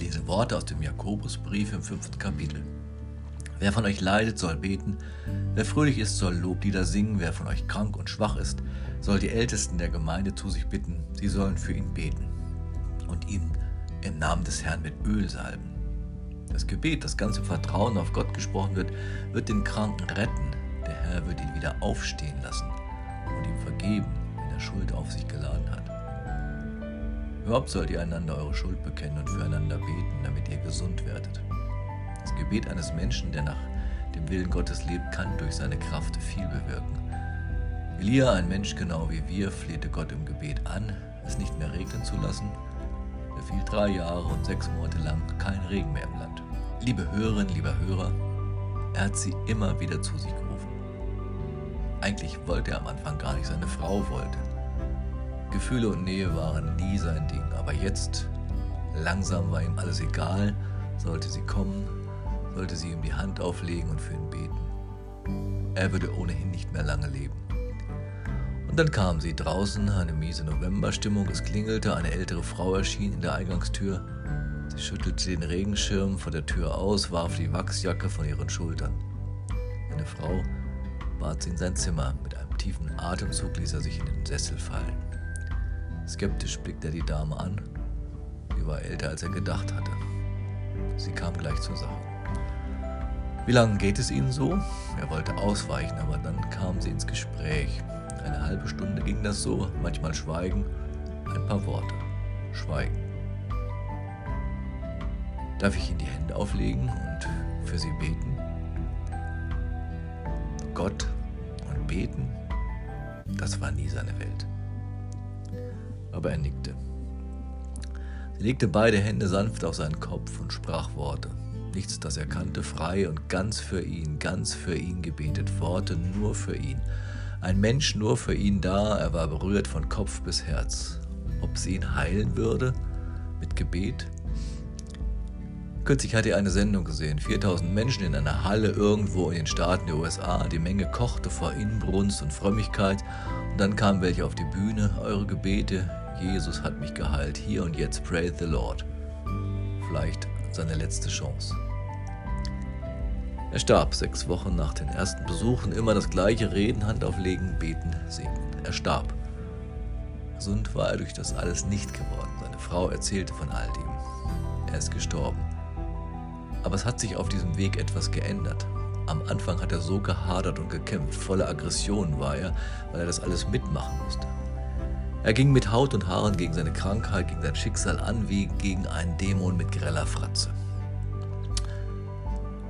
Diese Worte aus dem Jakobusbrief im fünften Kapitel. Wer von euch leidet, soll beten. Wer fröhlich ist, soll Loblieder singen. Wer von euch krank und schwach ist, soll die Ältesten der Gemeinde zu sich bitten. Sie sollen für ihn beten und ihn im Namen des Herrn mit Öl salben. Das Gebet, das ganze Vertrauen auf Gott gesprochen wird, wird den Kranken retten. Der Herr wird ihn wieder aufstehen lassen und ihm vergeben, wenn er Schuld auf sich geladen hat. Überhaupt sollt ihr einander eure Schuld bekennen und füreinander beten, damit ihr gesund werdet. Das Gebet eines Menschen, der nach dem Willen Gottes lebt, kann durch seine Kraft viel bewirken. Elia, ein Mensch genau wie wir, flehte Gott im Gebet an, es nicht mehr regnen zu lassen. Er fiel drei Jahre und sechs Monate lang kein Regen mehr im Land. Liebe Hörerinnen, lieber Hörer, er hat sie immer wieder zu sich gerufen. Eigentlich wollte er am Anfang gar nicht, seine Frau wollte. Gefühle und Nähe waren nie sein Ding, aber jetzt, langsam war ihm alles egal, sollte sie kommen, sollte sie ihm die Hand auflegen und für ihn beten. Er würde ohnehin nicht mehr lange leben. Und dann kam sie draußen, eine miese Novemberstimmung, es klingelte, eine ältere Frau erschien in der Eingangstür. Sie schüttelte den Regenschirm vor der Tür aus, warf die Wachsjacke von ihren Schultern. Eine Frau bat sie in sein Zimmer. Mit einem tiefen Atemzug ließ er sich in den Sessel fallen. Skeptisch blickte er die Dame an. Sie war älter, als er gedacht hatte. Sie kam gleich zur Sache. Wie lange geht es Ihnen so? Er wollte ausweichen, aber dann kamen sie ins Gespräch. Eine halbe Stunde ging das so, manchmal Schweigen, ein paar Worte. Schweigen. Darf ich Ihnen die Hände auflegen und für Sie beten? Gott und beten, das war nie seine Welt. Aber er nickte. Sie legte beide Hände sanft auf seinen Kopf und sprach Worte nichts, das er kannte, frei und ganz für ihn, ganz für ihn gebetet, Worte nur für ihn. Ein Mensch nur für ihn da, er war berührt von Kopf bis Herz. Ob sie ihn heilen würde mit Gebet? Kürzlich hatte er eine Sendung gesehen, 4000 Menschen in einer Halle irgendwo in den Staaten der USA, die Menge kochte vor Inbrunst und Frömmigkeit und dann kamen welche auf die Bühne, eure Gebete, Jesus hat mich geheilt, hier und jetzt, praise the Lord. Vielleicht seine letzte Chance. Er starb sechs Wochen nach den ersten Besuchen, immer das gleiche Reden, Hand auflegen, beten, segnen. Er starb. Gesund war er durch das alles nicht geworden. Seine Frau erzählte von all dem. Er ist gestorben. Aber es hat sich auf diesem Weg etwas geändert. Am Anfang hat er so gehadert und gekämpft, voller Aggression war er, weil er das alles mitmachen musste. Er ging mit Haut und Haaren gegen seine Krankheit, gegen sein Schicksal an, wie gegen einen Dämon mit greller Fratze.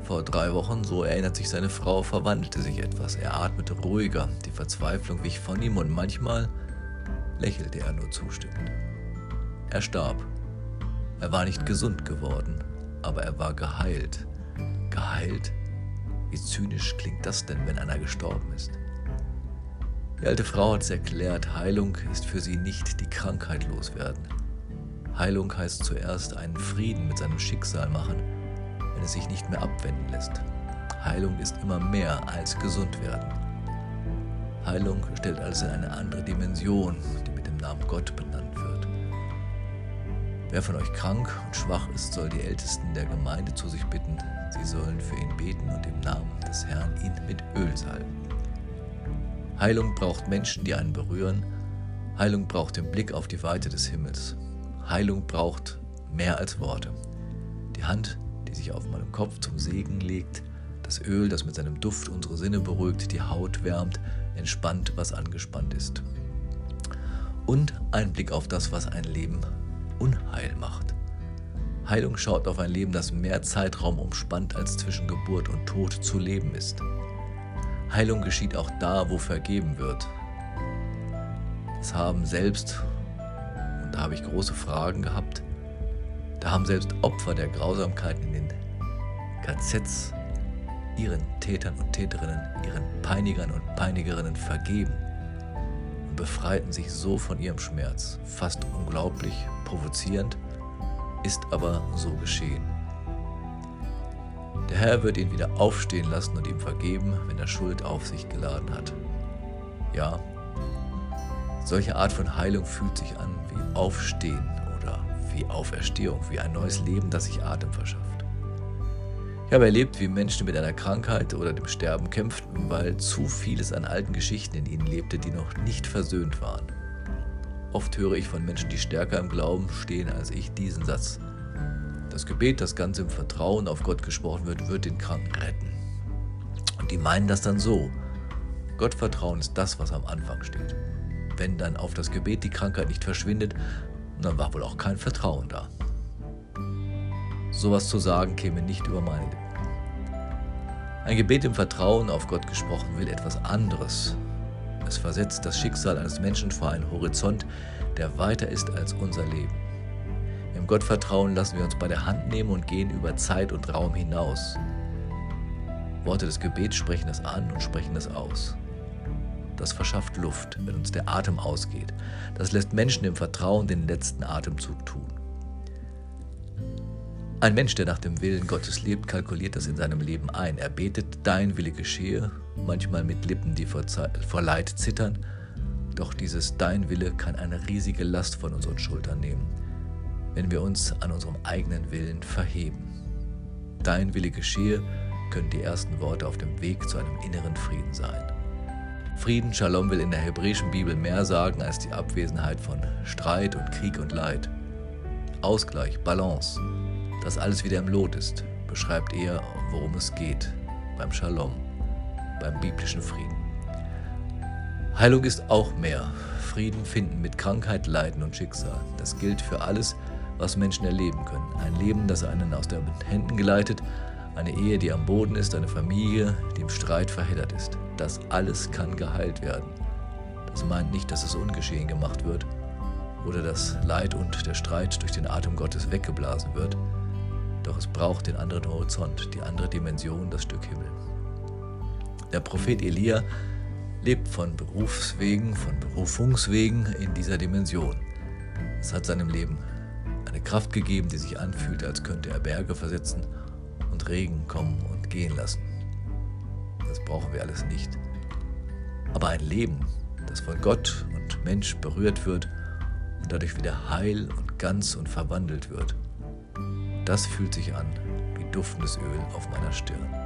Vor drei Wochen, so erinnert sich seine Frau, verwandelte sich etwas. Er atmete ruhiger, die Verzweiflung wich von ihm und manchmal lächelte er nur zustimmend. Er starb. Er war nicht gesund geworden, aber er war geheilt. Geheilt? Wie zynisch klingt das denn, wenn einer gestorben ist? Die alte Frau hat es erklärt, Heilung ist für sie nicht die Krankheit loswerden. Heilung heißt zuerst einen Frieden mit seinem Schicksal machen wenn es sich nicht mehr abwenden lässt. Heilung ist immer mehr als gesund werden. Heilung stellt in eine andere Dimension, die mit dem Namen Gott benannt wird. Wer von euch krank und schwach ist, soll die Ältesten der Gemeinde zu sich bitten. Sie sollen für ihn beten und im Namen des Herrn ihn mit Öl salben. Heilung braucht Menschen, die einen berühren. Heilung braucht den Blick auf die Weite des Himmels. Heilung braucht mehr als Worte. Die Hand, sich auf meinem Kopf zum Segen legt, das Öl, das mit seinem Duft unsere Sinne beruhigt, die Haut wärmt, entspannt, was angespannt ist. Und ein Blick auf das, was ein Leben unheil macht. Heilung schaut auf ein Leben, das mehr Zeitraum umspannt, als zwischen Geburt und Tod zu leben ist. Heilung geschieht auch da, wo vergeben wird. Es haben selbst, und da habe ich große Fragen gehabt, da haben selbst Opfer der Grausamkeiten in den KZs ihren Tätern und Täterinnen, ihren Peinigern und Peinigerinnen vergeben und befreiten sich so von ihrem Schmerz. Fast unglaublich, provozierend, ist aber so geschehen. Der Herr wird ihn wieder aufstehen lassen und ihm vergeben, wenn er Schuld auf sich geladen hat. Ja, Solche Art von Heilung fühlt sich an wie Aufstehen oder wie Auferstehung, wie ein neues Leben, das sich Atem verschafft. Ich habe erlebt, wie Menschen mit einer Krankheit oder dem Sterben kämpften, weil zu vieles an alten Geschichten in ihnen lebte, die noch nicht versöhnt waren. Oft höre ich von Menschen, die stärker im Glauben stehen als ich, diesen Satz. Das Gebet, das ganz im Vertrauen auf Gott gesprochen wird, wird den Kranken retten. Und die meinen das dann so. Gottvertrauen ist das, was am Anfang steht. Wenn dann auf das Gebet die Krankheit nicht verschwindet, dann war wohl auch kein Vertrauen da. Sowas zu sagen käme nicht über meine Lippen. Ein Gebet im Vertrauen auf Gott gesprochen will etwas anderes. Es versetzt das Schicksal eines Menschen vor einen Horizont, der weiter ist als unser Leben. Gottvertrauen lassen wir uns bei der Hand nehmen und gehen über Zeit und Raum hinaus. Worte des Gebets sprechen es an und sprechen es aus. Das verschafft Luft, wenn uns der Atem ausgeht. Das lässt Menschen im Vertrauen den letzten Atemzug tun. Ein Mensch, der nach dem Willen Gottes lebt, kalkuliert das in seinem Leben ein. Er betet, dein Wille geschehe, manchmal mit Lippen, die vor, vor Leid zittern. Doch dieses Dein Wille kann eine riesige Last von unseren Schultern nehmen, wenn wir uns an unserem eigenen Willen verheben. Dein Wille geschehe können die ersten Worte auf dem Weg zu einem inneren Frieden sein. Frieden, Shalom will in der hebräischen Bibel mehr sagen als die Abwesenheit von Streit und Krieg und Leid. Ausgleich, Balance, dass alles wieder im Lot ist, beschreibt eher, worum es geht beim Shalom, beim biblischen Frieden. Heilung ist auch mehr. Frieden finden mit Krankheit, Leiden und Schicksal. Das gilt für alles, was Menschen erleben können. Ein Leben, das einen aus den Händen geleitet, eine Ehe, die am Boden ist, eine Familie, die im Streit verheddert ist. Das alles kann geheilt werden. Das meint nicht, dass es ungeschehen gemacht wird oder dass Leid und der Streit durch den Atem Gottes weggeblasen wird. Doch es braucht den anderen Horizont, die andere Dimension, das Stück Himmel. Der Prophet Elia lebt von Berufswegen, von Berufungswegen in dieser Dimension. Es hat seinem Leben eine Kraft gegeben, die sich anfühlt, als könnte er Berge versetzen und Regen kommen und gehen lassen. Das brauchen wir alles nicht. Aber ein Leben, das von Gott und Mensch berührt wird und dadurch wieder heil und ganz und verwandelt wird, das fühlt sich an wie duftendes Öl auf meiner Stirn.